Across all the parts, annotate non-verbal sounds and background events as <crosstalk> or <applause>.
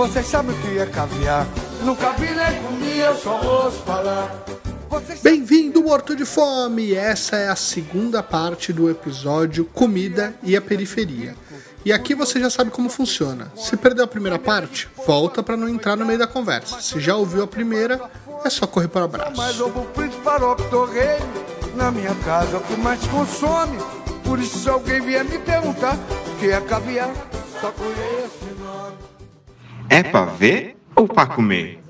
Vocês sabem o que é caviar? Nunca vi nem comi, eu só ouço falar. Bem-vindo, Morto de Fome! Essa é a segunda parte do episódio Comida e a Periferia. E aqui você já sabe como funciona. Se perdeu a primeira parte, volta para não entrar no meio da conversa. Se já ouviu a primeira, é só correr para o abraço. Mas ovo frito. Na minha casa, o que mais consome. Por isso, se alguém vier me perguntar o que é caviar, só conheço. É pra ver ou pra comer?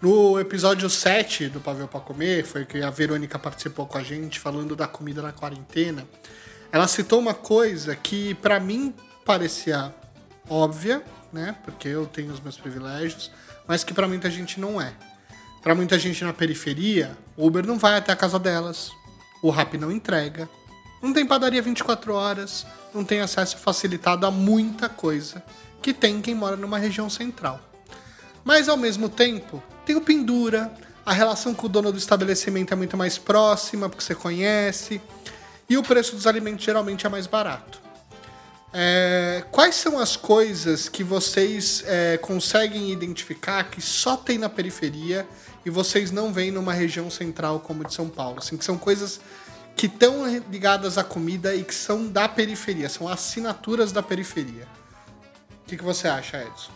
No episódio 7 do Pavel para Comer, foi que a Verônica participou com a gente falando da comida na quarentena. Ela citou uma coisa que para mim parecia óbvia, né? Porque eu tenho os meus privilégios, mas que para muita gente não é. Para muita gente na periferia, o Uber não vai até a casa delas, o Rap não entrega, não tem padaria 24 horas, não tem acesso facilitado a muita coisa que tem quem mora numa região central. Mas ao mesmo tempo, tem o pendura, a relação com o dono do estabelecimento é muito mais próxima, porque você conhece, e o preço dos alimentos geralmente é mais barato. É, quais são as coisas que vocês é, conseguem identificar que só tem na periferia e vocês não veem numa região central como de São Paulo? Assim, que são coisas que estão ligadas à comida e que são da periferia, são assinaturas da periferia que, que você acha, Edson?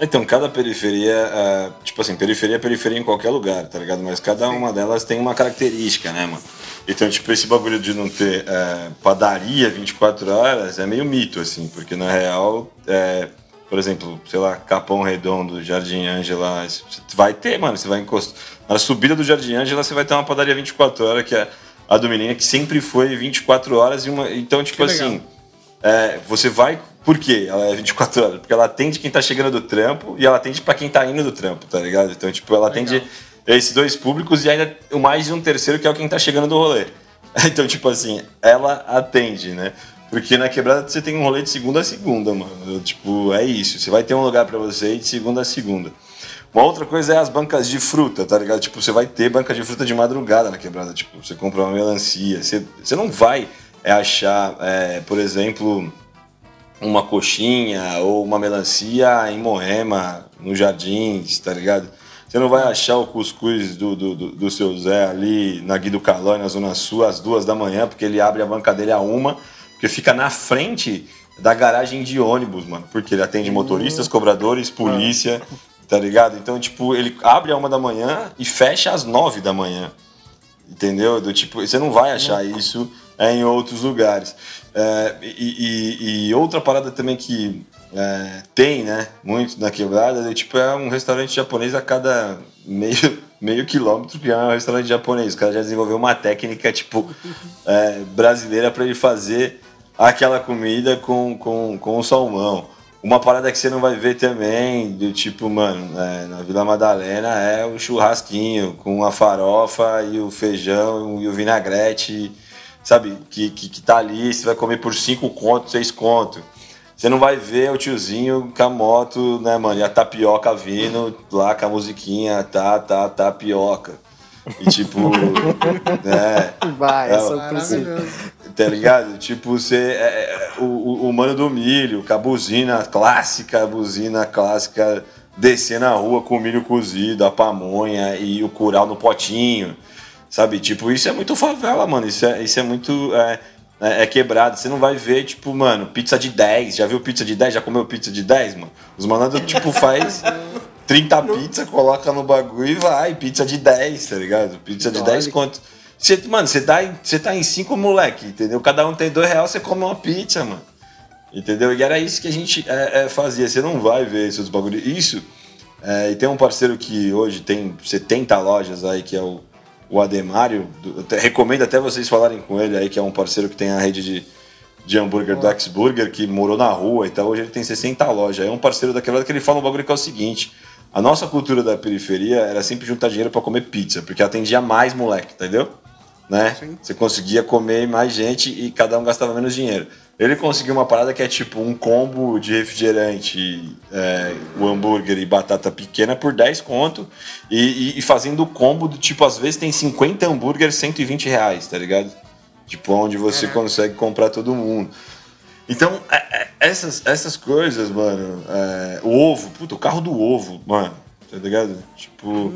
Então, cada periferia, uh, tipo assim, periferia é periferia em qualquer lugar, tá ligado? Mas cada uma delas tem uma característica, né, mano? Então, tipo, esse bagulho de não ter uh, padaria 24 horas é meio mito, assim, porque na real, é, por exemplo, sei lá, Capão Redondo, Jardim Ângela, vai ter, mano, você vai encostar. Na subida do Jardim Ângela, você vai ter uma padaria 24 horas, que é a do menino, que sempre foi 24 horas e uma. Então, tipo assim, é, você vai por quê? Ela é 24 horas? Porque ela atende quem tá chegando do trampo e ela atende para quem tá indo do trampo, tá ligado? Então, tipo, ela Legal. atende esses dois públicos e ainda o mais de um terceiro que é o quem tá chegando do rolê. <laughs> Então, tipo assim, ela atende, né? Porque na quebrada você tem um rolê de segunda a segunda, mano. Tipo, é isso. Você vai ter um lugar para você de segunda a segunda. Uma outra coisa é as bancas de fruta, tá ligado? Tipo, você vai ter banca de fruta de madrugada na quebrada. Tipo, você compra uma melancia. Você, você não vai achar, é, por exemplo uma coxinha ou uma melancia em Moema, no Jardins, tá ligado? Você não vai achar o cuscuz do, do, do, do seu Zé ali na Guido Calói, na Zona Sul, às duas da manhã, porque ele abre a banca dele a uma, porque fica na frente da garagem de ônibus, mano. Porque ele atende motoristas, cobradores, polícia, tá ligado? Então, tipo, ele abre a uma da manhã e fecha às nove da manhã. Entendeu? Do tipo, você não vai achar isso é, em outros lugares. É, e, e, e, outra parada também que é, tem, né, muito na quebrada, é, tipo, é um restaurante japonês a cada meio, <laughs> meio quilômetro que é um restaurante japonês. O cara já desenvolveu uma técnica, tipo, é, brasileira para ele fazer aquela comida com, com, com o salmão. Uma parada que você não vai ver também, do tipo, mano, é, na Vila Madalena é o churrasquinho com a farofa e o feijão e o vinagrete sabe, que, que, que tá ali, você vai comer por 5 conto, 6 conto. Você não vai ver o tiozinho com a moto, né, mano? E a tapioca vindo lá com a musiquinha, tá, tá, tapioca. E tipo. <laughs> né, vai, é, é Tá ligado? Tipo, você. É, é, o, o mano do milho, com a buzina clássica, a buzina clássica descer na rua com o milho cozido, a pamonha e o curau no potinho. Sabe? Tipo, isso é muito favela, mano. Isso é, isso é muito. É, é, é, quebrado. Você não vai ver, tipo, mano, pizza de 10. Já viu pizza de 10? Já comeu pizza de 10, mano? Os malandros, tipo, faz <laughs> 30 pizzas, coloca no bagulho e vai. Pizza de 10, tá ligado? Pizza de 10 quanto? Você, mano, você tá, em, você tá em 5 moleque, entendeu? Cada um tem 2 reais, você come uma pizza, mano. Entendeu? E era isso que a gente é, é, fazia. Você não vai ver esses bagulhos. Isso. É, e tem um parceiro que hoje tem 70 lojas aí, que é o o Ademário. recomendo até vocês falarem com ele aí, que é um parceiro que tem a rede de, de hambúrguer do X-Burger, que morou na rua e tal. Hoje ele tem 60 lojas. É um parceiro daquela que ele fala um bagulho que é o seguinte: a nossa cultura da periferia era sempre juntar dinheiro para comer pizza, porque atendia mais moleque, entendeu? Né? Você conseguia comer mais gente e cada um gastava menos dinheiro. Ele conseguiu uma parada que é tipo um combo de refrigerante, é, o hambúrguer e batata pequena por 10 conto. E, e, e, fazendo o combo do tipo, às vezes tem 50 hambúrgueres, 120 reais, tá ligado? Tipo, onde você consegue comprar todo mundo. Então, é, é, essas, essas coisas, mano. é, o ovo, puta, o carro do ovo, mano. Tá ligado? Tipo,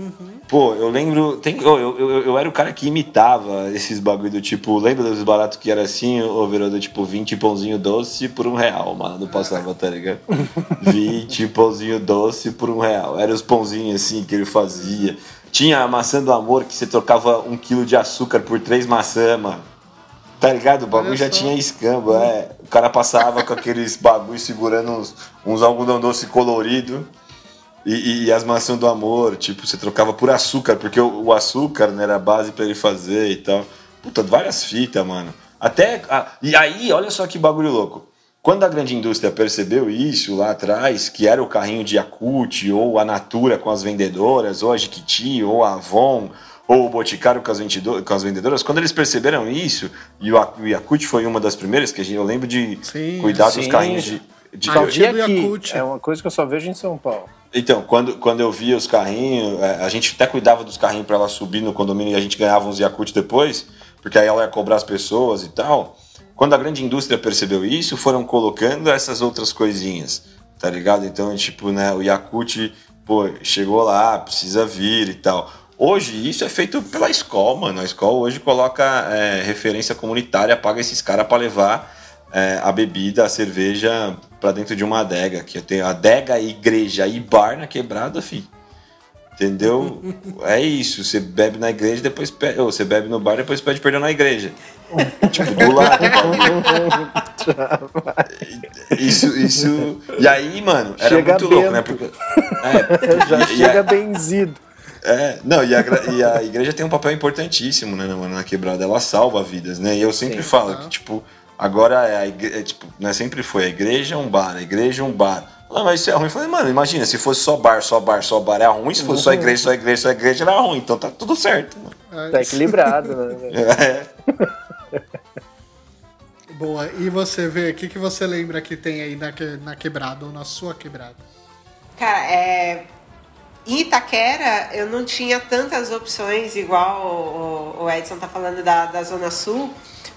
pô, eu lembro. Tem, eu, eu, eu, era o cara que imitava esses bagulho do tipo. Lembra dos baratos que era assim, ô Verona, tipo 20 pãozinho doce por um real, mano. Não passava, tá ligado? <laughs> 20 pãozinho doce por um real. Era os pãozinhos assim que ele fazia. Tinha a maçã do amor que você trocava um quilo de açúcar por três maçãs, mano. Tá ligado? O bagulho já tinha escambo, é. O cara passava com aqueles bagulhos segurando uns, uns algodão doce colorido. E, e- e as maçãs do amor, tipo, você trocava por açúcar, porque o, o açúcar né, era a base pra ele fazer e tal. Puta, várias fitas, mano. Até. a- e aí, olha só que bagulho louco. Quando a grande indústria percebeu isso lá atrás, que era o carrinho de Yakut, ou a Natura com as vendedoras, ou a Jiquiti, ou a Avon, ou o Boticário com as, com as vendedoras, quando eles perceberam isso, e o, Yakut foi uma das primeiras, que a gente, eu lembro de Sim, cuidar dos sim. carrinhos de. de- Ah, do aqui. Yakult. É uma coisa que eu só vejo em São Paulo. Então, quando, quando eu via os carrinhos, é, a gente até cuidava dos carrinhos para ela subir no condomínio e a gente ganhava uns Yakult depois, porque aí ela ia cobrar as pessoas e tal. Quando a grande indústria percebeu isso, foram colocando essas outras coisinhas, tá ligado? Então, tipo, né, o Yakult, pô, chegou lá, precisa vir e tal. Hoje, isso é feito pela escola, mano. A escola hoje coloca é, referência comunitária, paga esses caras para levar é, a bebida, a cerveja pra dentro de uma adega. Que tem adega, igreja e bar na quebrada, fi. Entendeu? <laughs> é isso. Você bebe na igreja, depois pede. Ou você bebe no bar, depois pede perdão na igreja. tipo, <laughs> do lado. <laughs> isso, isso. E aí, mano, era Chega muito louco, né? bento. Porque, é, Já e- e chega a- benzido. é, não, e a, e a igreja tem um papel importantíssimo, né, mano, na quebrada. Ela salva vidas, né? E eu sempre Sim. falo que, tipo, agora é a igreja, tipo, né, sempre foi a igreja é um bar, a igreja é um bar. Ah, mas isso é ruim. Eu falei, mano, imagina, se fosse só bar, só bar, só bar, é ruim. Se fosse só igreja, só igreja, só igreja, era ruim. Então tá tudo certo, mano. Tá equilibrado, né? <laughs> É. <laughs> Boa. E você vê, o que, que você lembra que tem aí na, que- na quebrada ou na sua quebrada? Cara, é... em Itaquera eu não tinha tantas opções, igual o, o- Edson tá falando da, da Zona Sul,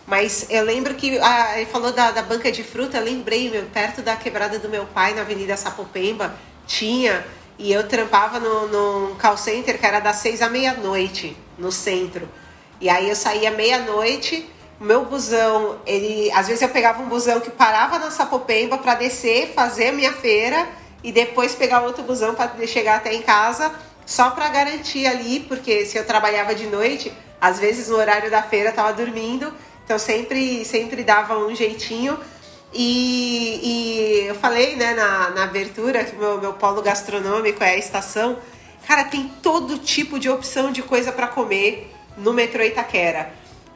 mas eu lembro que ah, ele falou da, da banca de fruta, lembrei, meu, perto da quebrada do meu pai, na Avenida Sapopemba, tinha, e eu trampava no, num call center que era das seis à meia-noite, no centro. E aí eu saía meia-noite, meu busão, ele. Às vezes eu pegava um busão que parava na Sapopemba para descer, fazer a minha feira e depois pegar outro busão para chegar até em casa, só para garantir ali, porque se eu trabalhava de noite, às vezes no horário da feira eu tava dormindo, então sempre, sempre dava um jeitinho. E, e eu falei né, na, na abertura que meu, meu polo gastronômico é a estação. Cara, tem todo tipo de opção de coisa para comer no metrô Itaquera.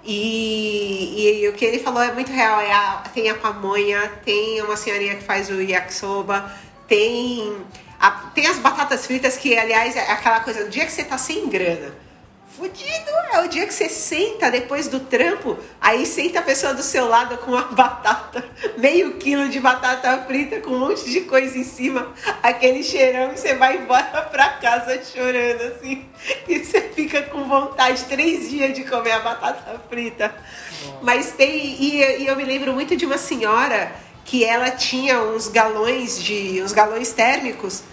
E, e o que ele falou é muito real. É a- tem a pamonha, tem uma senhorinha que faz o yakisoba, tem, a- tem as batatas fritas, que aliás é aquela coisa, o dia que você tá sem grana, fudido é o dia que você senta depois do trampo, aí senta a pessoa do seu lado com uma <laughs> batata, meio quilo de batata frita com um monte de coisa em cima, aquele cheirão e você vai embora pra casa chorando assim. <laughs> E você fica com vontade três dias de comer a batata frita. Mas tem. E, e eu me lembro muito de uma senhora que ela tinha uns galões de. uns galões térmicos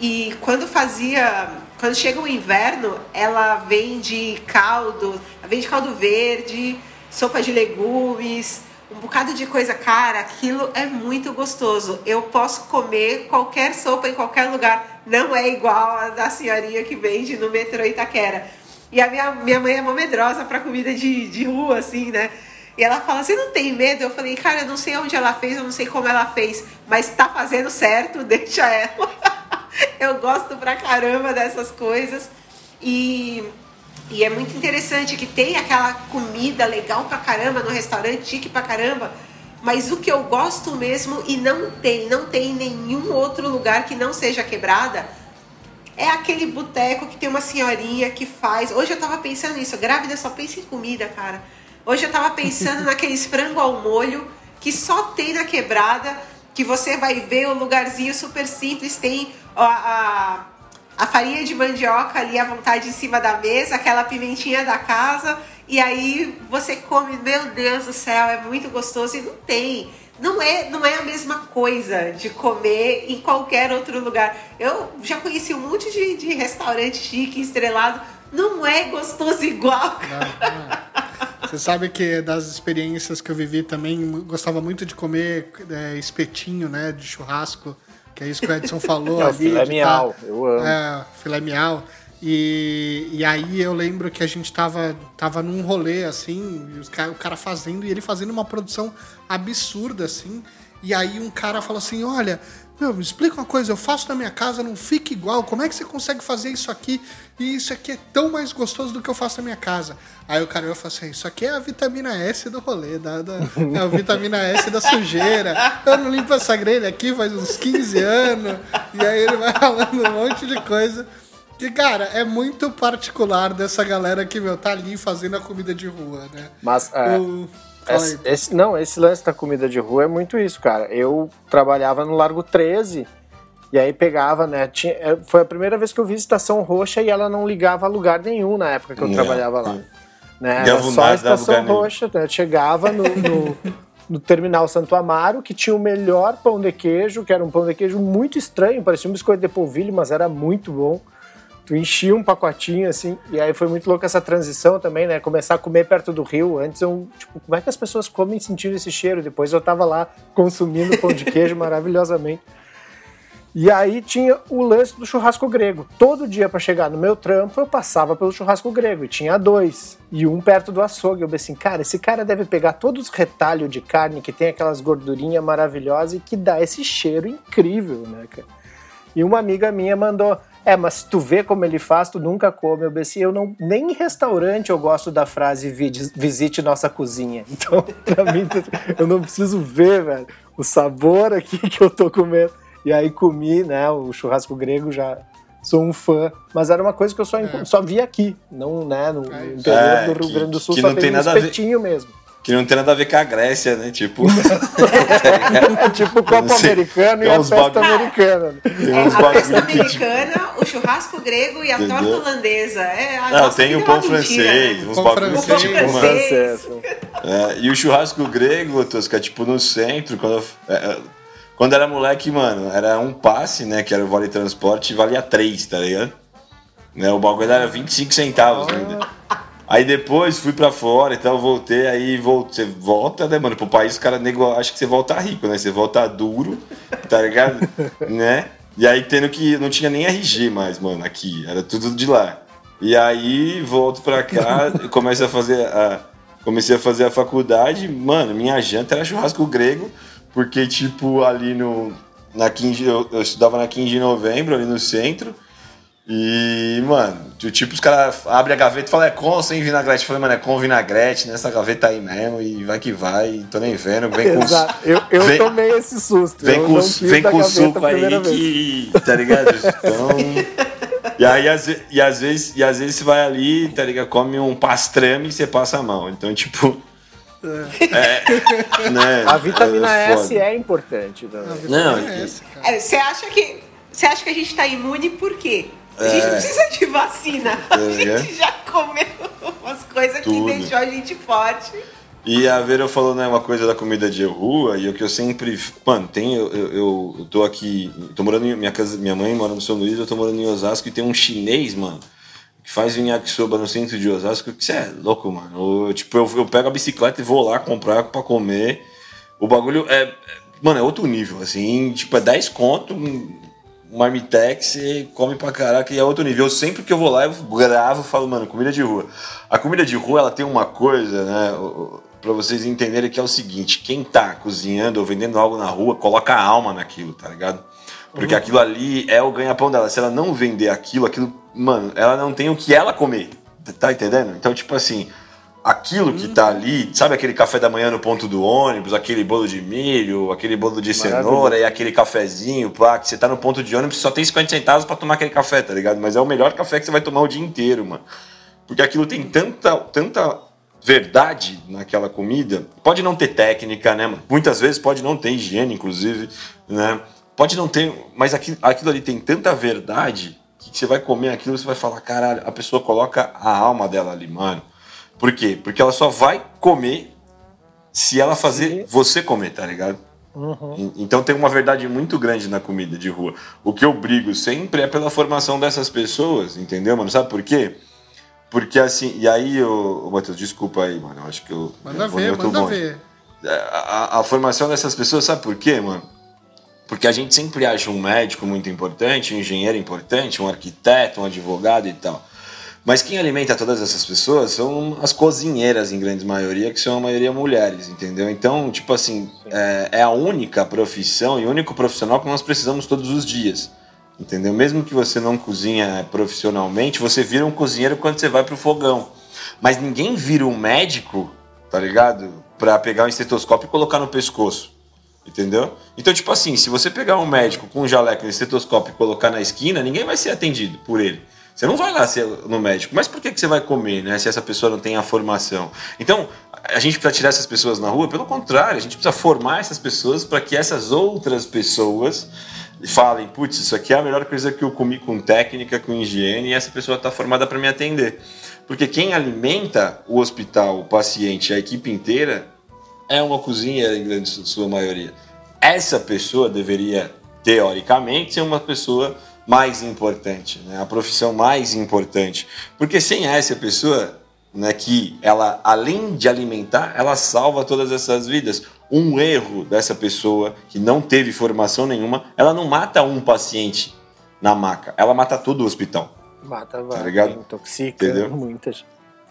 e quando fazia. Quando chega o inverno, ela vende caldo, ela vende caldo verde, sopa de legumes, um bocado de coisa. Cara, aquilo é muito gostoso. Eu posso comer qualquer sopa em qualquer lugar. Não é igual a da senhorinha que vende no metrô Itaquera. E a minha, minha mãe é mó medrosa pra comida de, de rua, assim, né? E ela fala, você não tem medo? Eu falei, cara, eu não sei onde ela fez, eu não sei como ela fez, mas tá fazendo certo, <laughs> deixa ela. eu gosto pra caramba dessas coisas. E, e é muito interessante que tem aquela comida legal pra caramba no restaurante, chique pra caramba. Mas o que eu gosto mesmo e não tem, não tem em nenhum outro lugar que não seja quebrada, é aquele boteco que tem uma senhorinha que faz. Hoje eu tava pensando nisso, grávida só pensa em comida, cara. Hoje eu tava pensando naqueles frango ao molho que só tem na quebrada, que você vai ver o lugarzinho super simples, tem ó, a, a farinha de mandioca ali à vontade em cima da mesa, aquela pimentinha da casa, e aí você come, meu Deus do céu, é muito gostoso e não tem. não é, não é a mesma coisa de comer em qualquer outro lugar. Eu já conheci um monte de, de restaurante chique, estrelado. Não é gostoso igual. Não, não. Você sabe que das experiências que eu vivi também, gostava muito de comer é, espetinho, né? De churrasco, que é isso que o Edson falou. É, ali, filé de miau, tá- eu amo. É, filé miau. E, e aí eu lembro que a gente tava, tava num rolê, assim, cara, o cara fazendo, e ele fazendo uma produção absurda, assim. E aí um cara falou assim, olha, meu, me explica uma coisa, eu faço na minha casa, não fica igual, como é que você consegue fazer isso aqui? E isso aqui é tão mais gostoso do que eu faço na minha casa. Aí o cara eu falou assim, isso aqui é a vitamina S do rolê, da, da, é a vitamina S da sujeira. Eu não limpo essa grelha aqui faz uns 15 anos. E aí ele vai falando um monte de coisa. Que, cara, é muito particular dessa galera que, meu, tá ali fazendo a comida de rua, né? Mas é, O- esse, esse- não, esse lance da comida de rua é muito isso, cara. Eu trabalhava no Largo 13 e aí pegava, né? Tinha, é, foi a primeira vez que eu vi Estação Roxa e ela não ligava a lugar nenhum na época que eu Não, trabalhava lá. não. Né? Era só a Estação. Roxa, né? Chegava no, no, no Terminal Santo Amaro, que tinha o melhor pão de queijo, que era um pão de queijo muito estranho, parecia um biscoito de polvilho, mas era muito bom. Tu enchia um pacotinho assim, e aí foi muito louco essa transição também, né? Começar a comer perto do rio. Antes eu, tipo, como é que as pessoas comem sentindo esse cheiro? Depois eu tava lá consumindo pão de queijo <laughs> maravilhosamente. E aí tinha o lance do churrasco grego. Todo dia para chegar no meu trampo eu passava pelo churrasco grego e tinha dois. E um perto do açougue. Eu pensei, cara, esse cara deve pegar todos os retalhos de carne que tem aquelas gordurinhas maravilhosas e que dá esse cheiro incrível, né, cara? E uma amiga minha mandou, é, mas se tu vê como ele faz, tu nunca come. Eu pensei, eu não, nem em restaurante eu gosto da frase "Vide- visite nossa cozinha. <laughs> Então, pra mim, eu não preciso ver, velho, o sabor aqui <laughs> que eu tô comendo. E aí comi, né, o churrasco grego, já sou um fã. Mas era uma coisa que eu só, enco- só vi aqui, não, né, no É, interior é, do Rio que- Grande do Sul, que só não tem tem um nada a ver- espetinho mesmo. Que não tem nada a ver com a Grécia, né? Tipo, É <laughs> <laughs> tipo o sei, americano e a festa bagulho- americana. tem É, uns a festa que, tipo, americana, o churrasco grego e a Entendeu? torta holandesa. É, a Não, nossa tem o é pão mentira, francês, né? uns Pão bagulhos que, francês. tipo, mano, francês. Francês. É, e o churrasco grego, Tosca, tipo, no centro, quando eu, é, é, quando era moleque, mano, era um passe, né, que era o vale transporte, e valia três, tá ligado? Né, o bagulho era 25 centavos ainda. Aí depois fui pra fora, então voltei, aí vol- você volta, né, mano, pro país, o cara nego, acha que você volta rico, né? Você volta duro, tá ligado? <laughs> né? E aí tendo que. Não tinha nem RG mais, mano, aqui. Era tudo de lá. E aí volto pra cá <laughs> começo a fazer a. Comecei a fazer a faculdade, mano, minha janta era churrasco grego, porque, tipo, ali no. Na 15, eu, eu estudava na 15 de novembro, ali no centro. E, mano, tipo, os caras abrem a gaveta e falam, é com ou sem vinagrete? Eu falei, mano, é com vinagrete, nessa gaveta aí mesmo, e vai que vai, tô nem vendo, vem com. <laughs> Exato. Eu, eu vem- tomei esse susto. Vem com, não vem com suco aí que. Tá ligado? <laughs> Então. E aí, às, e, às vezes, e às vezes você vai ali, tá ligado? Come um pastrame e você passa a mão. Então, tipo. É. né, A vitamina é S é importante. Né? Não, é. É, Você acha que você acha que a gente tá imune por quê? A gente É. não precisa de vacina. <laughs> A É. gente já comeu umas coisas que deixou a gente forte. E a Vera falou, né, uma coisa da comida de rua, e o que eu sempre. Mano, tem. Eu, eu, eu tô aqui. Tô morando em. Minha, casa, minha mãe mora no São Luís, eu tô morando em Osasco e tem um chinês, mano, que faz um yakisoba no centro de Osasco, que você é louco, mano. Eu, tipo, eu, eu pego a bicicleta e vou lá comprar pra comer. O bagulho é. é- Mano, é outro nível, assim. Tipo, é 10 conto, marmitex, você come pra caraca e é outro nível. Eu sempre que eu vou lá, eu gravo e falo, mano, comida de rua. A comida de rua, ela tem uma coisa, né, pra vocês entenderem que é o seguinte, quem tá cozinhando ou vendendo algo na rua, coloca a alma naquilo, tá ligado? Porque aquilo ali é o ganha-pão dela. Se ela não vender aquilo, aquilo, mano, ela não tem o que ela comer. Tá entendendo? Então, tipo assim, aquilo que tá ali, sabe aquele café da manhã no ponto do ônibus, aquele bolo de milho, aquele bolo de cenoura e aquele cafezinho, pá, que você tá no ponto de ônibus só tem 50 centavos pra tomar aquele café, tá ligado? Mas é o melhor café que você vai tomar o dia inteiro, mano. Porque aquilo tem tanta, tanta verdade naquela comida. Pode não ter técnica, né? mano? Muitas vezes pode não ter higiene, inclusive, né? Pode não ter, mas aquilo, aquilo ali tem tanta verdade que você vai comer aquilo e você vai falar, caralho, a pessoa coloca a alma dela ali, mano. Por quê? Porque ela só vai comer se ela fazer você comer, tá ligado? Uhum. Então tem uma verdade muito grande na comida de rua. O que eu brigo sempre é pela formação dessas pessoas, entendeu, mano? Sabe por quê? Porque assim, e aí, ô, Matheus, desculpa aí, mano. Eu acho que eu. Manda eu ver, manda ver. É, a, a, formação dessas pessoas, sabe por quê, mano? Porque a gente sempre acha um médico muito importante, um engenheiro importante, um arquiteto, um advogado e tal. Mas quem alimenta todas essas pessoas são as cozinheiras, em grande maioria, que são a maioria mulheres, entendeu? Então, tipo assim, é, é, a única profissão e o único profissional que nós precisamos todos os dias, entendeu? Mesmo que você não cozinha profissionalmente, você vira um cozinheiro quando você vai pro fogão. Mas ninguém vira um médico, tá ligado? Pra pegar um estetoscópio e colocar no pescoço. Entendeu? Então, tipo assim, se você pegar um médico com um jaleco e um estetoscópio e colocar na esquina, ninguém vai ser atendido por ele. Você não vai lá no médico. Mas por que, que você vai comer, né? Se essa pessoa não tem a formação. Então, a gente precisa tirar essas pessoas na rua? Pelo contrário, a gente precisa formar essas pessoas para que essas outras pessoas falem: putz, isso aqui é a melhor coisa que eu comi com técnica, com higiene, e essa pessoa está formada para me atender. Porque quem alimenta o hospital, o paciente, a equipe inteira, é uma cozinha em grande sua maioria. Essa pessoa deveria, teoricamente, ser uma pessoa mais importante, né? a profissão mais importante. Porque sem essa pessoa, né, que ela, além de alimentar, ela salva todas essas vidas. Um erro dessa pessoa que não teve formação nenhuma, ela não mata um paciente na maca, ela mata todo o hospital. Mata tá vários, tá intoxica Entendeu? muitas.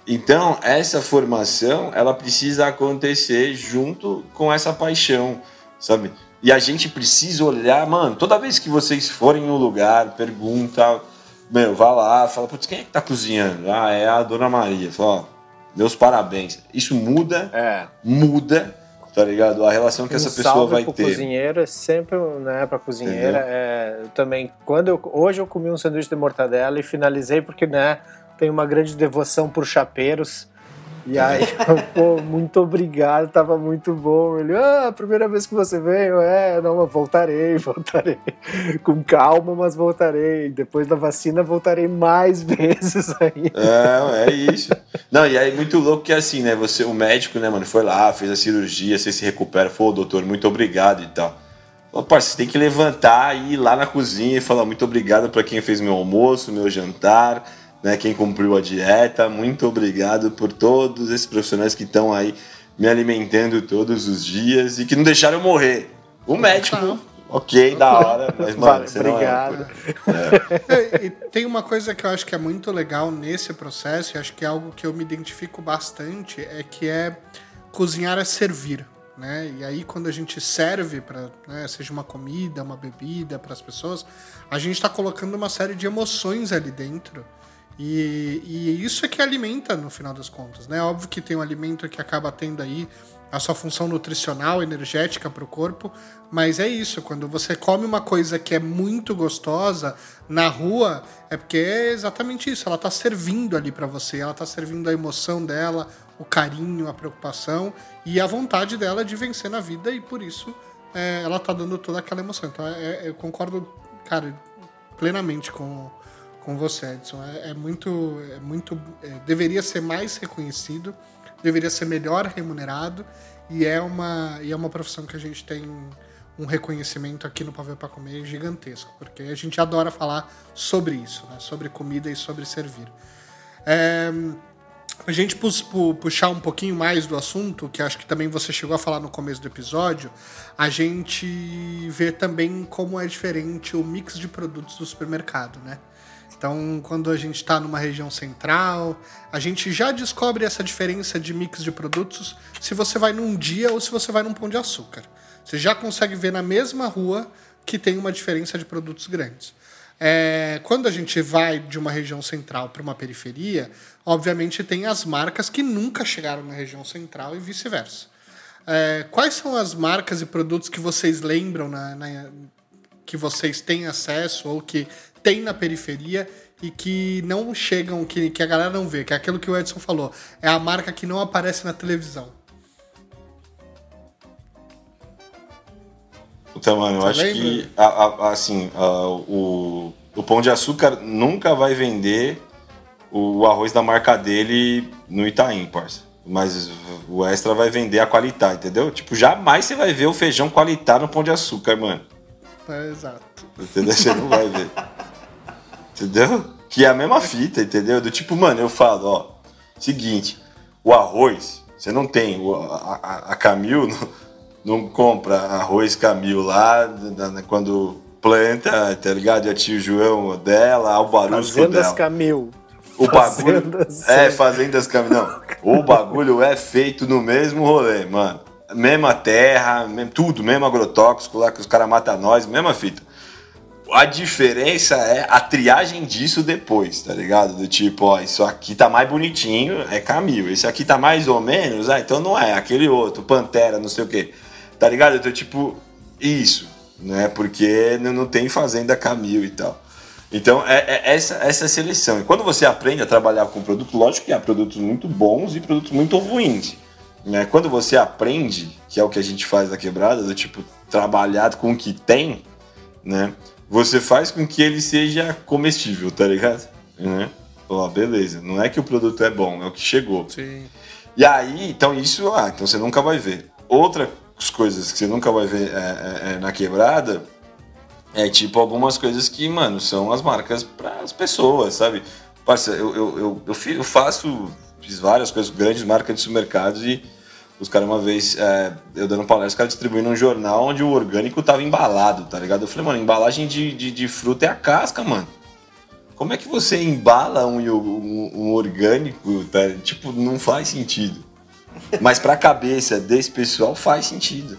Então, essa formação, ela precisa acontecer junto com essa paixão, sabe? E a gente precisa olhar, mano, toda vez que vocês forem em um lugar, pergunta, meu, vá lá, fala, putz, quem é que tá cozinhando? Ah, é a dona Maria. Fala, ó, meus parabéns. Isso muda, é. muda, tá ligado? A relação que um essa pessoa vai pro ter. cozinheiro é sempre, né, pra cozinheira, é, eu também, quando eu, hoje eu comi um sanduíche de mortadela e finalizei porque, né, tem uma grande devoção por chapeiros, e aí, <laughs> pô, muito obrigado, tava muito bom. Ele, ah, primeira vez que você veio, é, não, voltarei, <laughs> voltarei. Com calma, mas voltarei. Depois da vacina, voltarei mais <laughs> vezes aí. É, é isso. Não, e aí, muito louco que é assim, né? Você, o médico, né, mano, foi lá, fez a cirurgia, você se recupera, falou, doutor, muito obrigado e tal. Parceiro, você tem que levantar e ir lá na cozinha e falar muito obrigado para quem fez meu almoço, meu jantar né, quem cumpriu a dieta. Muito obrigado por todos esses profissionais que estão aí me alimentando todos os dias e que não deixaram eu morrer. O médico, ok, da hora, mas mano, você obrigado. É. é. e tem uma coisa que eu acho que é muito legal nesse processo, e acho que é algo que eu me identifico bastante, é que é cozinhar é servir. Né? E aí quando a gente serve para, né, seja uma comida, uma bebida para as pessoas, a gente está colocando uma série de emoções ali dentro e, e, isso é que alimenta no final das contas, né? Óbvio que tem um alimento que acaba tendo aí a sua função nutricional, energética para o corpo, mas é isso. Quando você come uma coisa que é muito gostosa na rua, é porque é exatamente isso. Ela está servindo ali para você, ela está servindo a emoção dela, o carinho, a preocupação e a vontade dela de vencer na vida e por isso é, ela está dando toda aquela emoção. Então é, eu concordo, cara, plenamente com com você, Edson. É, é muito, é muito, é, deveria ser mais reconhecido, deveria ser melhor remunerado e é uma, e é uma profissão que a gente tem um reconhecimento aqui no Pavel para Comer gigantesco, porque a gente adora falar sobre isso, né? sobre comida e sobre servir. É, a gente puxar um pouquinho mais do assunto, que acho que também você chegou a falar no começo do episódio, a gente vê também como é diferente o mix de produtos do supermercado, né? Então, quando a gente está numa região central, a gente já descobre essa diferença de mix de produtos se você vai num dia ou se você vai num pão de açúcar. Você já consegue ver na mesma rua que tem uma diferença de produtos grandes. É, quando a gente vai de uma região central para uma periferia, obviamente tem as marcas que nunca chegaram na região central e vice-versa. É, quais são as marcas e produtos que vocês lembram na, na, que vocês têm acesso ou que tem na periferia e que não chegam, que, que a galera não vê, que é aquilo que o Edson falou. É a marca que não aparece na televisão. Então, mano, eu Você acho lembra? que a, a, assim, a, o, o Pão de Açúcar nunca vai vender o arroz da marca dele no Itaim, parça. Mas o extra vai vender a qualidade, entendeu? Tipo, jamais você vai ver o feijão qualitar no pão de açúcar, mano. É, exato. Entendeu? Você não vai ver. <laughs> Entendeu? Que é a mesma fita, entendeu? Do tipo, mano, eu falo, ó, seguinte, o arroz, você não tem, a, a, a Camil <laughs> não, não compra arroz Camil lá quando planta, tá ligado? E a tio João dela, o barulho Fazendas dela. Camil. O bagulho. Fazendas- É, Fazendas Camil. Não. O bagulho é feito no mesmo rolê, mano. Mesma terra, mesmo- tudo, mesmo agrotóxico lá que os caras matam nós, mesma fita. A diferença é a triagem disso depois, tá ligado? Do tipo, ó, isso aqui tá mais bonitinho, é Camil. Esse aqui tá mais ou menos, ah, então não é. Aquele outro, Pantera, não sei o quê. Tá ligado? Então, tipo, isso, né? Porque não tem fazenda Camil e tal. Então, é, é essa, essa seleção. E quando você aprende a trabalhar com produto, lógico que há produtos muito bons e produtos muito ruins. Né? Quando você aprende, que é o que a gente faz na quebrada, do tipo, trabalhar com o que tem, né? Você faz com que ele seja comestível, tá ligado? Né? Ó, beleza. Não é que o produto é bom, é o que chegou. Sim. E aí, então isso, ah, então você nunca vai ver. Outras coisas que você nunca vai ver é, é, é, na quebrada é tipo algumas coisas que, mano, são as marcas para as pessoas, sabe? Parça, eu, eu, eu, eu, faço, fiz várias coisas, grandes marcas de supermercados e os caras uma vez, é, eu dando palestra, os caras distribuindo um jornal onde o orgânico tava embalado, tá ligado? Eu falei, mano, embalagem de, de, de fruta é a casca, mano. Como é que você embala um, um, um orgânico, tá? Tipo, não faz sentido. Mas pra cabeça desse pessoal faz sentido.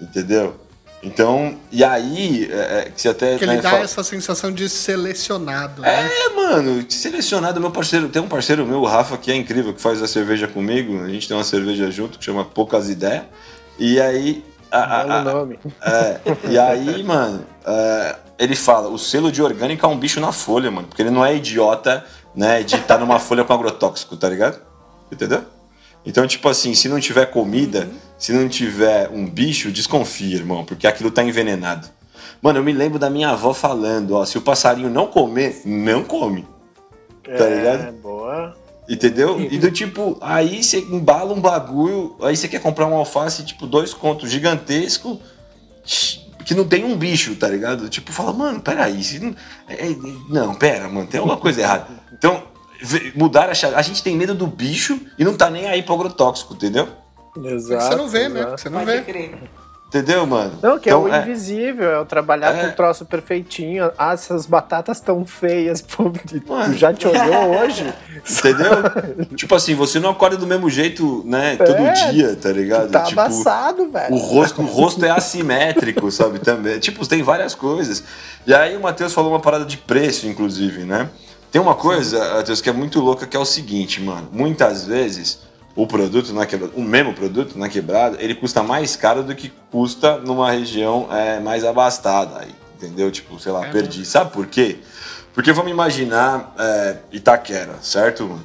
Entendeu? Então, e aí, é, é, que você até. Que né, ele dá fala- essa sensação de selecionado, né? é, mano, selecionado, meu parceiro, tem um parceiro meu, o Rafa, que é incrível, que faz a cerveja comigo, a gente tem uma cerveja junto, que chama Poucas Ideias, e aí... a- a- nome. é, e aí, mano, é, ele fala, o selo de orgânico é um bicho na folha, mano, porque ele não é idiota, né, de estar numa folha com agrotóxico, tá ligado? Entendeu? Então, tipo assim, se não tiver comida, se não tiver um bicho, desconfia, irmão, porque aquilo tá envenenado. Mano, eu me lembro da minha avó falando, ó, se o passarinho não comer, não come. Tá É, ligado? boa. Entendeu? E do tipo, aí você embala um bagulho, aí você quer comprar um alface, tipo, dois contos gigantesco, que não tem um bicho, tá ligado? Tipo, fala, mano, peraí, se não, é, é, não, pera, mano, tem alguma coisa errada. Então, mudar a chave. A gente tem medo do bicho e não tá nem aí pro agrotóxico, entendeu? Exato. você não vê, né? exato. Você não Pode vê. crer. Entendeu, mano? Não, que Então, é o invisível, é o trabalhar É. com o troço perfeitinho. Ah, essas batatas tão feias, <laughs> pô. Mano. Tu já te olhou hoje? <laughs> Entendeu? tipo assim, você não acorda do mesmo jeito, né, todo É, dia, tá ligado? Tá tipo, amassado, velho. O rosto, o rosto é assimétrico, sabe? Também. Tipo, tem várias coisas. E aí o Matheus falou uma parada de preço, inclusive, né? Tem uma coisa, Matheus, que é muito louca, que é o seguinte, mano. Muitas vezes o produto na quebrada, o mesmo produto na quebrada, ele custa mais caro do que custa numa região é, mais abastada. Aí, entendeu? Tipo, sei lá, É, perdi. Sabe por quê? Porque vamos imaginar é, Itaquera, certo? mano?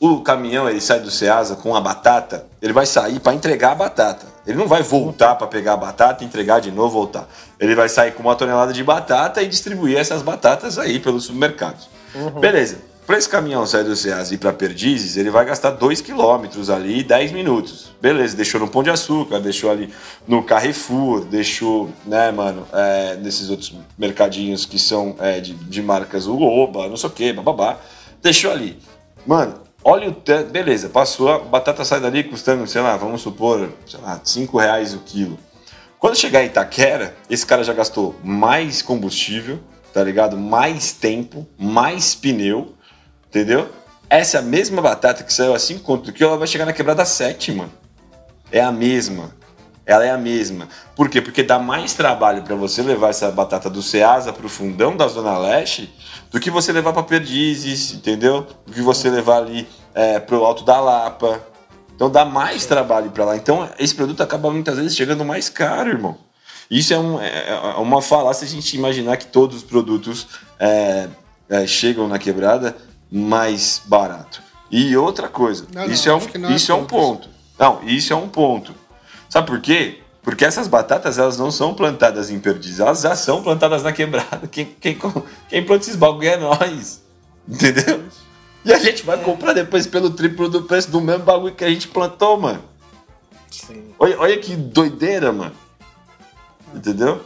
O caminhão ele sai do Ceasa com a batata, ele vai sair para entregar a batata. Ele não vai voltar para pegar a batata, entregar de novo, voltar. Ele vai sair com uma tonelada de batata e distribuir essas batatas aí pelos supermercados. Beleza. Para esse caminhão sair do Ceasa e ir para Perdizes, ele vai gastar 2 quilômetros ali, 10 minutos. Beleza, deixou no Pão de Açúcar, deixou ali no Carrefour, deixou, né, mano, é, nesses outros mercadinhos que são é, de, de marcas Uoba, não sei o que, bababá. Deixou ali. Mano, olha o teto. Beleza, passou, a batata sai dali custando, sei lá, vamos supor, sei lá, 5 reais o quilo. Quando chegar em Itaquera, esse cara já gastou mais combustível, tá ligado? Mais tempo, mais pneu, entendeu? Essa mesma batata que saiu a 5 conto do quilo, ela vai chegar na quebrada a 7, mano. É a mesma. Ela é a mesma. Por quê? Porque dá mais trabalho para você levar essa batata do Ceasa pro fundão da Zona Leste do que você levar para Perdizes, entendeu? Do que você levar ali é, pro Alto da Lapa. Então dá mais trabalho para lá. Então esse produto acaba muitas vezes chegando mais caro, irmão. Isso é, um- é- é uma falácia a gente imaginar que todos os produtos é, é, chegam na quebrada mais barato. E outra coisa, Não, não, isso, é um, não é isso é um todos. ponto. Não, isso é um ponto. Sabe por quê? Porque essas batatas elas não são plantadas em perdizes, elas já são plantadas na quebrada. Quem, quem, quem planta esses bagulho é nós. Entendeu? E a gente vai comprar depois pelo triplo do preço do mesmo bagulho que a gente plantou, mano. Sim. Olha, olha que doideira, mano. Entendeu?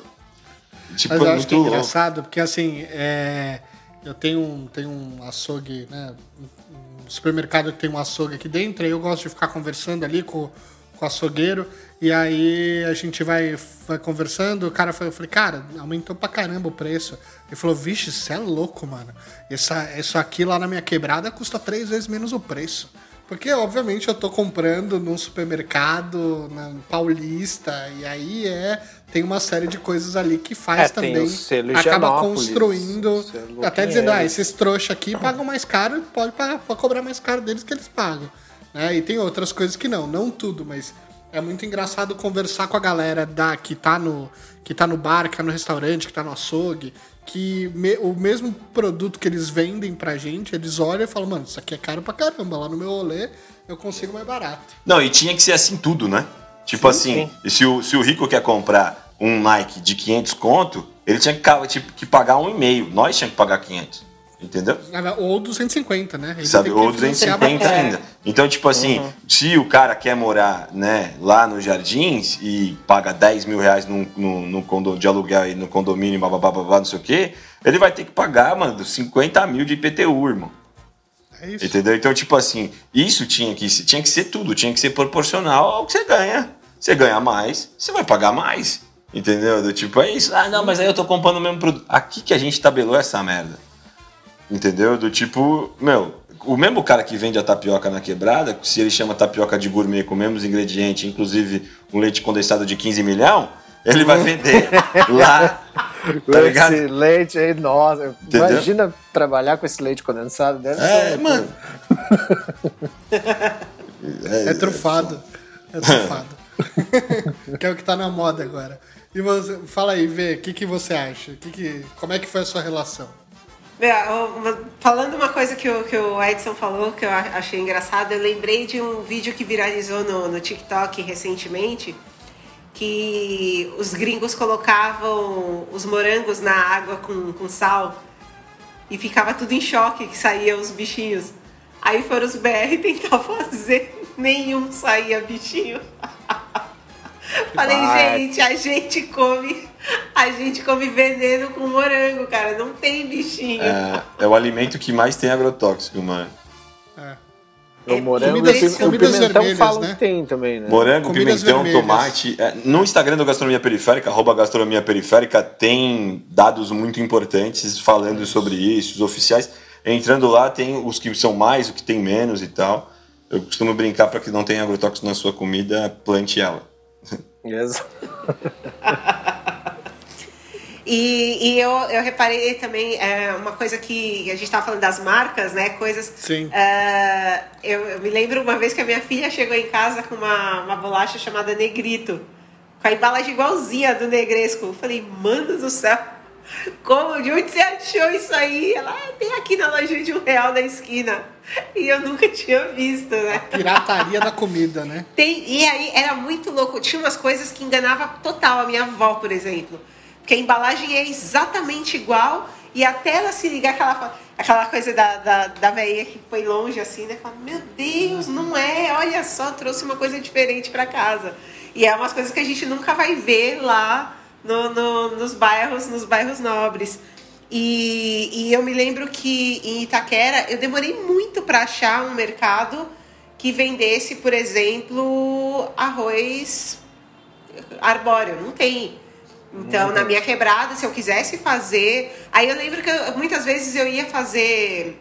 Tipo, Mas eu é acho que é muito louco. engraçado, porque assim, é, eu tenho um, tenho um açougue, né? Um supermercado que tem um açougue aqui dentro, aí eu gosto de ficar conversando ali com, com o açougueiro, e aí a gente vai, vai conversando, o cara foi, eu falei, cara, aumentou pra caramba o preço. Ele falou, vixe, você é louco, mano. Essa, isso aqui lá na minha quebrada custa três vezes menos o preço. Porque, obviamente, eu tô comprando num supermercado na Paulista, e aí é. Tem uma série de coisas ali que faz É, tem também. o selo acaba construindo. selo Até dizendo, ah, esses trouxas aqui pagam mais caro, pode, pagar, pode cobrar mais caro deles que eles pagam. Né? E tem outras coisas que não, não tudo, mas é muito engraçado conversar com a galera da, que, tá no, que tá no bar, que tá no restaurante, que tá no açougue, que me- o mesmo produto que eles vendem pra gente, eles olham e falam, mano, isso aqui é caro pra caramba, lá no meu rolê eu consigo mais barato. Não, e tinha que ser assim tudo, né? Tipo assim, e se o, se o rico quer comprar um Nike de 500 conto, ele tinha que, tipo, que pagar um e meio. Nós tínhamos que pagar 500. Entendeu? Ou 250, né? Ele Sabe? Ou financiar 250 bastante. ainda. Então, tipo assim, se o cara quer morar, né, lá nos jardins e paga 10 mil reais num, num, num condo, de aluguel aí no condomínio, bababá, babá, não sei o quê, ele vai ter que pagar, mano, 50 mil de IPTU, irmão. É isso. Entendeu? Então, tipo assim, isso tinha que, ser- tinha que ser tudo, tinha que ser proporcional ao que você ganha. Você ganha mais, você vai pagar mais. Entendeu? Do tipo, é isso. Ah, não, mas aí eu tô comprando o mesmo produto. Aqui que a gente tabelou essa merda. Entendeu? Do tipo, meu, o mesmo cara que vende a tapioca na quebrada, se ele chama tapioca de gourmet com os mesmos ingredientes, inclusive um leite condensado de 15 milhão, ele vai vender <laughs> lá. Tá ligado? Esse leite aí, nossa. Entendeu? Imagina trabalhar com esse leite condensado. Deve É, ser. mano. <laughs> É trufado. É trufado. <laughs> que é o que tá na moda agora. E você, fala aí, Vê, o que, que você acha? Que que, como é que foi a sua relação? Falando uma coisa que o, que o Edson falou, que eu achei engraçado, eu lembrei de um vídeo que viralizou no, no TikTok recentemente, que os gringos colocavam os morangos na água com, com sal e ficava tudo em choque que saía os bichinhos. Aí foram os BR <laughs> tentar fazer, nenhum saía bichinho. <laughs> Falei, Vai. gente, a gente come, a gente come veneno com morango, cara, não tem bichinho. É, é o alimento que mais tem agrotóxico, mano. É. O morango Comidas- e o o pimentão falam né? que tem também, né? Morango, Comidas pimentão, vermelhas. tomate. É, no Instagram do Gastronomia Periférica, arroba Gastronomia Periférica, tem dados muito importantes falando sobre isso, os oficiais. Entrando lá, tem os que são mais, os que tem menos e tal. Eu costumo brincar para que não tenha agrotóxico na sua comida, plante ela. Yes. E, e eu, eu reparei também é, uma coisa que a gente estava falando das marcas, né? Coisas. Sim. É, eu, eu me lembro uma vez que a minha filha chegou em casa com uma, uma bolacha chamada Negrito, com a embalagem igualzinha do Negresco. Eu falei, mano do céu, como, de onde você achou isso aí? Ela, ah, tem aqui na loja de um real na esquina. E eu nunca <laughs> tinha visto, né? Pirataria da comida, né? Tem, e aí era muito louco. Tinha umas coisas que enganava total a minha avó, por exemplo. Porque a embalagem é exatamente igual e até ela se ligar aquela, aquela coisa da, da, da velhinha que foi longe assim, né? Fala, meu Deus, não é, olha só, trouxe uma coisa diferente para casa. E é umas coisas que a gente nunca vai ver lá no, no- nos bairros, nos bairros nobres. E, e eu me lembro que em Itaquera eu demorei muito para achar um mercado que vendesse, por exemplo, arroz arbóreo. Não tem. Então, na minha quebrada, se eu quisesse fazer. Aí eu lembro que eu- muitas vezes eu ia fazer.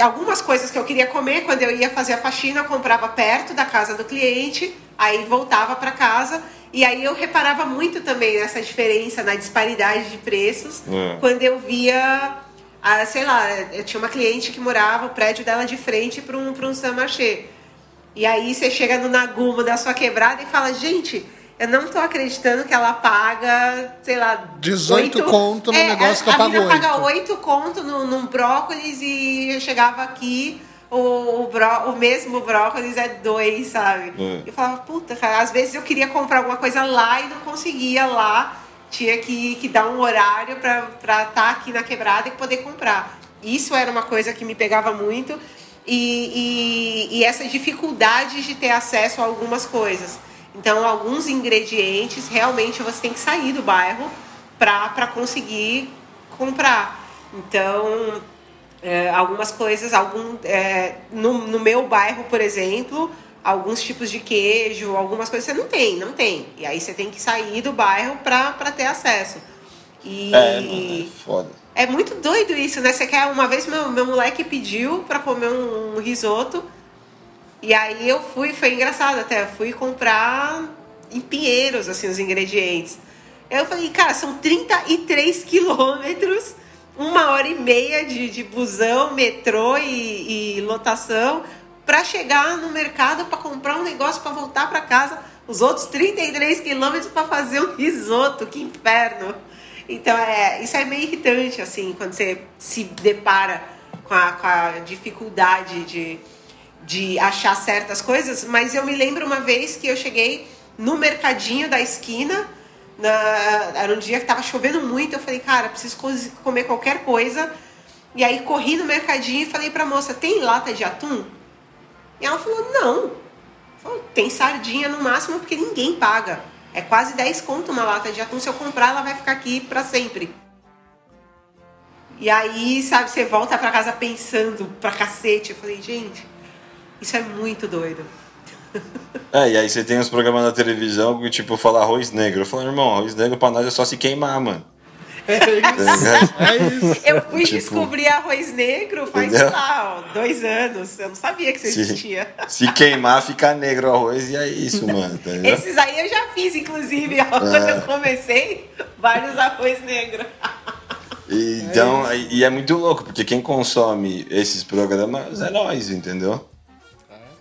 Algumas coisas que eu queria comer, quando eu ia fazer a faxina, eu comprava perto da casa do cliente, aí voltava para casa. E aí eu reparava muito também nessa diferença, na disparidade de preços, É. quando eu via, ah, sei lá, eu tinha uma cliente que morava, o prédio dela de frente para um, pra um Saint-Marché. E aí você chega no Nagumo da sua quebrada e fala, gente, eu não tô acreditando que ela paga, sei lá, 18 oito- conto no É, negócio a- que eu a pago mina paga oito. 8 conto num, num brócolis e eu chegava aqui, o, o, bró, o mesmo brócolis é dois, sabe? É. Eu falava, puta, cara, às vezes eu queria comprar alguma coisa lá e não conseguia lá. Tinha que, que dar um horário pra estar aqui na quebrada e poder comprar. isso era uma coisa que me pegava muito. E, e, e essa dificuldade de ter acesso a algumas coisas. Então, alguns ingredientes realmente você tem que sair do bairro para conseguir comprar. Então, é, algumas coisas, algum, é, no, no meu bairro, por exemplo, alguns tipos de queijo, algumas coisas você não tem, não tem. E aí você tem que sair do bairro para ter acesso. E É, mano, é foda. é muito doido isso, né? Você quer uma vez meu, meu moleque pediu para comer um, um risoto. E aí eu fui, foi engraçado até, eu fui comprar em Pinheiros assim os ingredientes. Eu falei, cara, são 33 quilômetros, uma hora e meia de, de busão, metrô e, e lotação para chegar no mercado para comprar um negócio para voltar para casa, os outros 33 quilômetros para fazer um risoto, que inferno. Então é, isso é meio irritante assim quando você se depara com a, com a dificuldade de, de achar certas coisas. Mas eu me lembro uma vez que eu cheguei no mercadinho da esquina na, era um dia que tava chovendo muito. Eu falei, cara, preciso co- comer qualquer coisa. E aí corri no mercadinho e falei pra moça: tem lata de atum? E ela falou: não. Falou, tem sardinha no máximo porque ninguém paga. É quase 10 conto uma lata de atum. Se eu comprar, ela vai ficar aqui pra sempre. E aí, sabe, você volta pra casa pensando pra cacete. Eu falei, gente, isso é muito doido. É, e aí você tem os programas na televisão que, tipo, fala arroz negro. Eu falo, irmão, arroz negro pra nós é só se queimar, mano. É Tá isso. ligado? É isso. Eu fui Tipo, descobrir arroz negro faz, entendeu? lá, ó, dois anos. Eu não sabia que isso Se- existia. Se queimar, fica negro o arroz e é isso, mano. Tá? Esses aí eu já fiz, inclusive, ó, quando eu comecei, vários arroz negro. Então, e é muito louco, porque quem consome esses programas é nós, entendeu?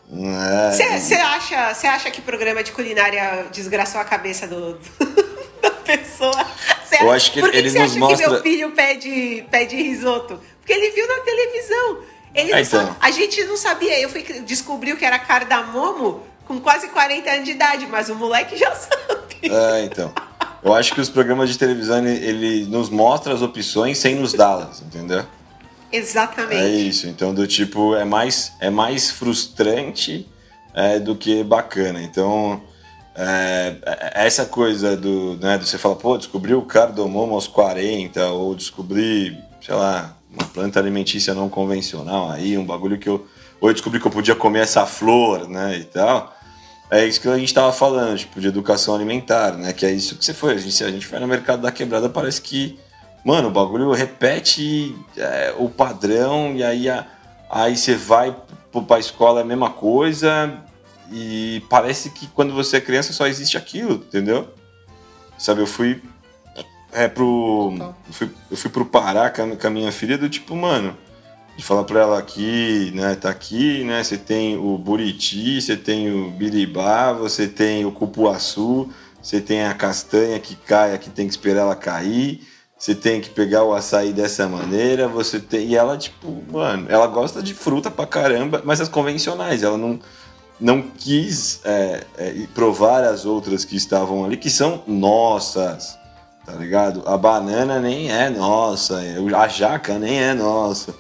Não é- Você acha, cê acha que programa de culinária desgraçou a cabeça do, <laughs> da pessoa? Cê Eu acho que Por que ele você nos acha mostra- que meu filho pede, pede risoto? Porque ele viu na televisão. Ele Ah, então. sabe- a gente não sabia. Eu fui descobriu que era cardamomo com quase 40 anos de idade, mas o moleque já <laughs> sabe. É, então. Eu acho que os programas de televisão, ele, ele nos mostra as opções sem nos dá-las, entendeu? Exatamente. É isso. Então, do tipo, é mais, é mais frustrante é, do que bacana. Então, é, é- essa coisa do, né, de você falar, pô, descobri o cardamomo aos 40, ou descobri, sei lá, uma planta alimentícia não convencional aí, um bagulho que eu. Ou eu descobri que eu podia comer essa flor, né, e tal. É isso que a gente tava falando, tipo, de educação alimentar, né? Que é isso que você foi. A gente, a gente vai no mercado da quebrada, parece que, mano, o bagulho repete é, o padrão, e aí, a- aí você vai pra escola é a mesma coisa, e parece que quando você é criança só existe aquilo, entendeu? Sabe, eu fui é, pro. Eu fui, eu fui pro Pará com a, com a minha filha do tipo, mano de falar pra ela aqui, né, tá aqui, né, você tem o buriti, você tem o biribá, você tem o cupuaçu, você tem a castanha que cai, que tem que esperar ela cair, você tem que pegar o açaí dessa maneira, você tem... E ela, tipo, mano, ela gosta de fruta pra caramba, mas as convencionais, ela não, não quis é, é, provar as outras que estavam ali, que são nossas, tá ligado? A banana nem é nossa, a jaca nem é nossa.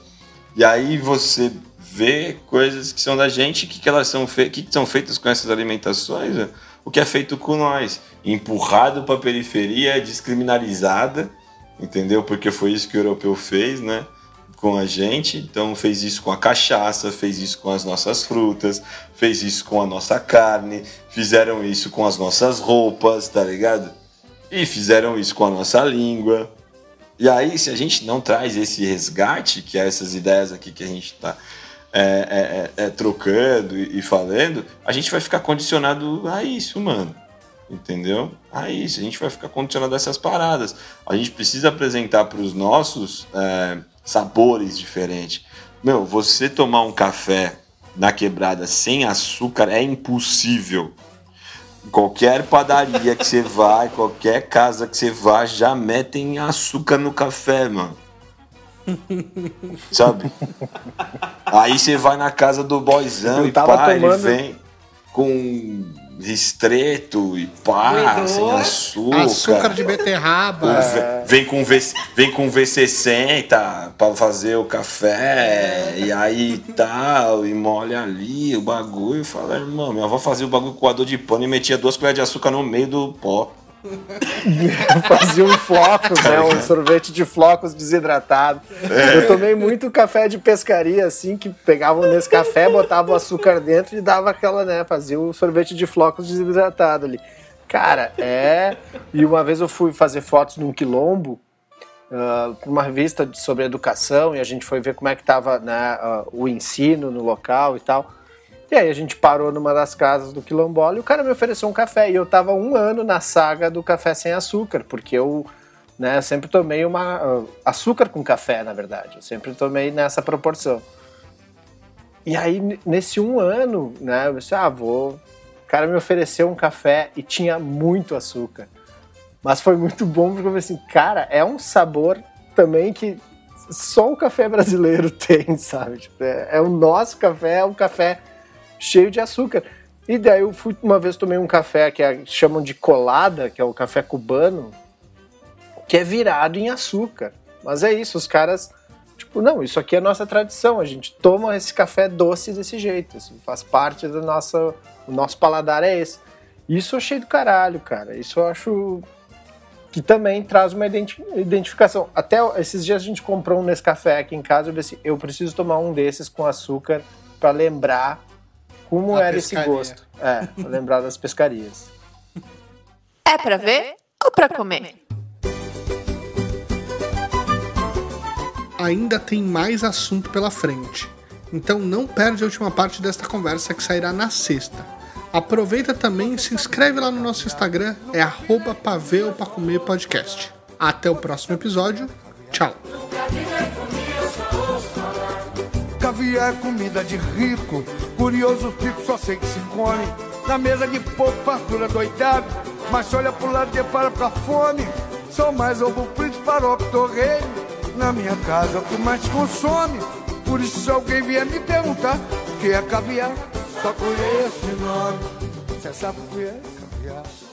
E aí você vê coisas que são da gente, que, que elas são, fe que, que são feitas com essas alimentações, né? o que é feito com nós, empurrado para a periferia, descriminalizada, entendeu? Porque foi isso que o europeu fez, né? Com a gente, então fez isso com a cachaça, fez isso com as nossas frutas, fez isso com a nossa carne, fizeram isso com as nossas roupas, tá ligado? E fizeram isso com a nossa língua. E aí, se a gente não traz esse resgate, que é essas ideias aqui que a gente está é, é, é, trocando e, e falando, a gente vai ficar condicionado a isso, mano. Entendeu? A isso. A gente vai ficar condicionado a essas paradas. A gente precisa apresentar para os nossos é, sabores diferentes. Meu, você tomar um café na quebrada sem açúcar é impossível. Qualquer padaria que você vai, qualquer casa que você vá, já metem açúcar no café, mano. Sabe? Aí você vai na casa do boyzão Eu e tava pá, ele tomando- vem com ristreto e pá, sem açúcar. Açúcar de beterraba. Vem com, v, vem com V60 pra fazer o café, e aí tal, e molha ali o bagulho. Fala, irmão, minha avó fazia o bagulho com coador de pano e metia duas colheres de açúcar no meio do pó. <laughs> Fazia um flocos, Tá né? Um sorvete de flocos desidratado. É. Eu tomei muito café de pescaria, assim, que pegavam nesse café, botavam o açúcar dentro e dava aquela, né? Fazia o sorvete de flocos desidratado ali. Cara, é. E uma vez eu fui fazer fotos num quilombo, pra uma revista sobre educação, e a gente foi ver como é que tava né, ah, o ensino no local e tal. E aí a gente parou numa das casas do quilombola e o cara me ofereceu um café. E eu tava um ano na saga do café sem açúcar, porque eu né, sempre tomei uma. ah, açúcar com café, na verdade. Eu sempre tomei nessa proporção. E aí, nesse um ano, né, eu disse, ah, vou. O cara me ofereceu um café e tinha muito açúcar. Mas foi muito bom porque eu falei assim, cara, é um sabor também que só o café brasileiro <laughs> tem, sabe? Tipo, é, é o nosso café, é um café cheio de açúcar. E daí eu fui uma vez tomei um café que é- chamam de colada, que é o café cubano, que é virado em açúcar. Mas é isso, os caras, tipo, não, isso aqui é nossa tradição, a gente toma esse café doce desse jeito, assim, faz parte do nosso, o nosso paladar é esse. Isso eu achei do caralho, cara. Isso eu acho que também traz uma identi- identificação. Até esses dias a gente comprou um Nescafé aqui em casa, eu disse, eu preciso tomar um desses com açúcar para lembrar como A era esse pescaria. gosto. É, pra lembrar das pescarias. É pra ver ou pra comer? Ainda tem mais assunto pela frente. Então não perde a última parte desta conversa que sairá na sexta. Aproveita também e se inscreve lá no nosso Instagram, é arroba pavê ou pra comer podcast. Até o próximo episódio. Tchau. Caviar é comida de rico, curioso tipo só sei que se come. Na mesa de pouco, fartura doidado, mas olha pro lado e para pra fome. Sou mais ovo frito, farofa, torresmo. Na minha casa o que mais consome. Por isso se alguém vier me perguntar o que é caviar, só conheço esse nome. Você sabe o que é caviar?